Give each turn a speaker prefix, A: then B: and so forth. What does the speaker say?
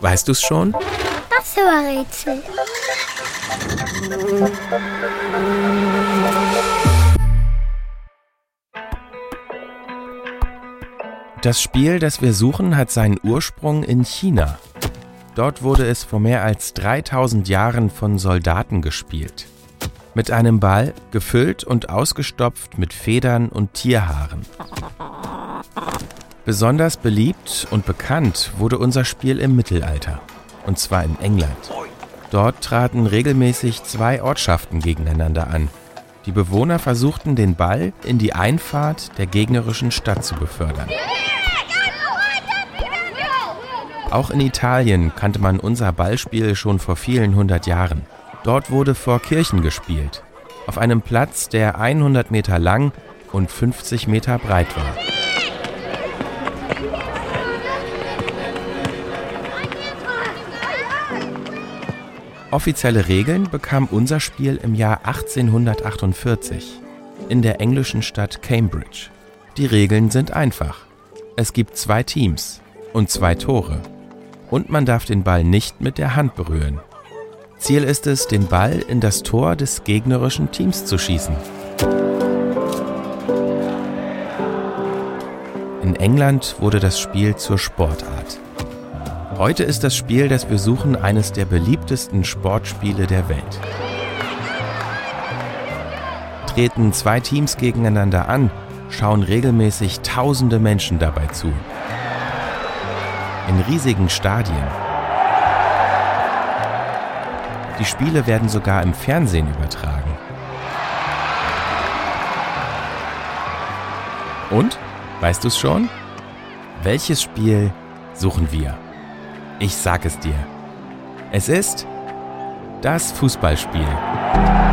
A: Weißt du's schon?
B: Das Rätsel.
A: Das Spiel, das wir suchen, hat seinen Ursprung in China. Dort wurde es vor mehr als 3000 Jahren von Soldaten gespielt. Mit einem Ball, gefüllt und ausgestopft mit Federn und Tierhaaren. Besonders beliebt und bekannt wurde unser Spiel im Mittelalter. Und zwar in England. Dort traten regelmäßig zwei Ortschaften gegeneinander an. Die Bewohner versuchten den Ball in die Einfahrt der gegnerischen Stadt zu befördern. Auch in Italien kannte man unser Ballspiel schon vor vielen hundert Jahren. Dort wurde vor Kirchen gespielt, auf einem Platz, der 100 Meter lang und 50 Meter breit war. Offizielle Regeln bekam unser Spiel im Jahr 1848 in der englischen Stadt Cambridge. Die Regeln sind einfach. Es gibt zwei Teams und zwei Tore und man darf den Ball nicht mit der Hand berühren. Ziel ist es, den Ball in das Tor des gegnerischen Teams zu schießen. In England wurde das Spiel zur Sportart. Heute ist das Spiel, das wir suchen, eines der beliebtesten Sportspiele der Welt. Treten zwei Teams gegeneinander an, schauen regelmäßig tausende Menschen dabei zu in riesigen Stadien. Die Spiele werden sogar im Fernsehen übertragen. Und, weißt du es schon? Welches Spiel suchen wir? Ich sag es dir. Es ist das Fußballspiel.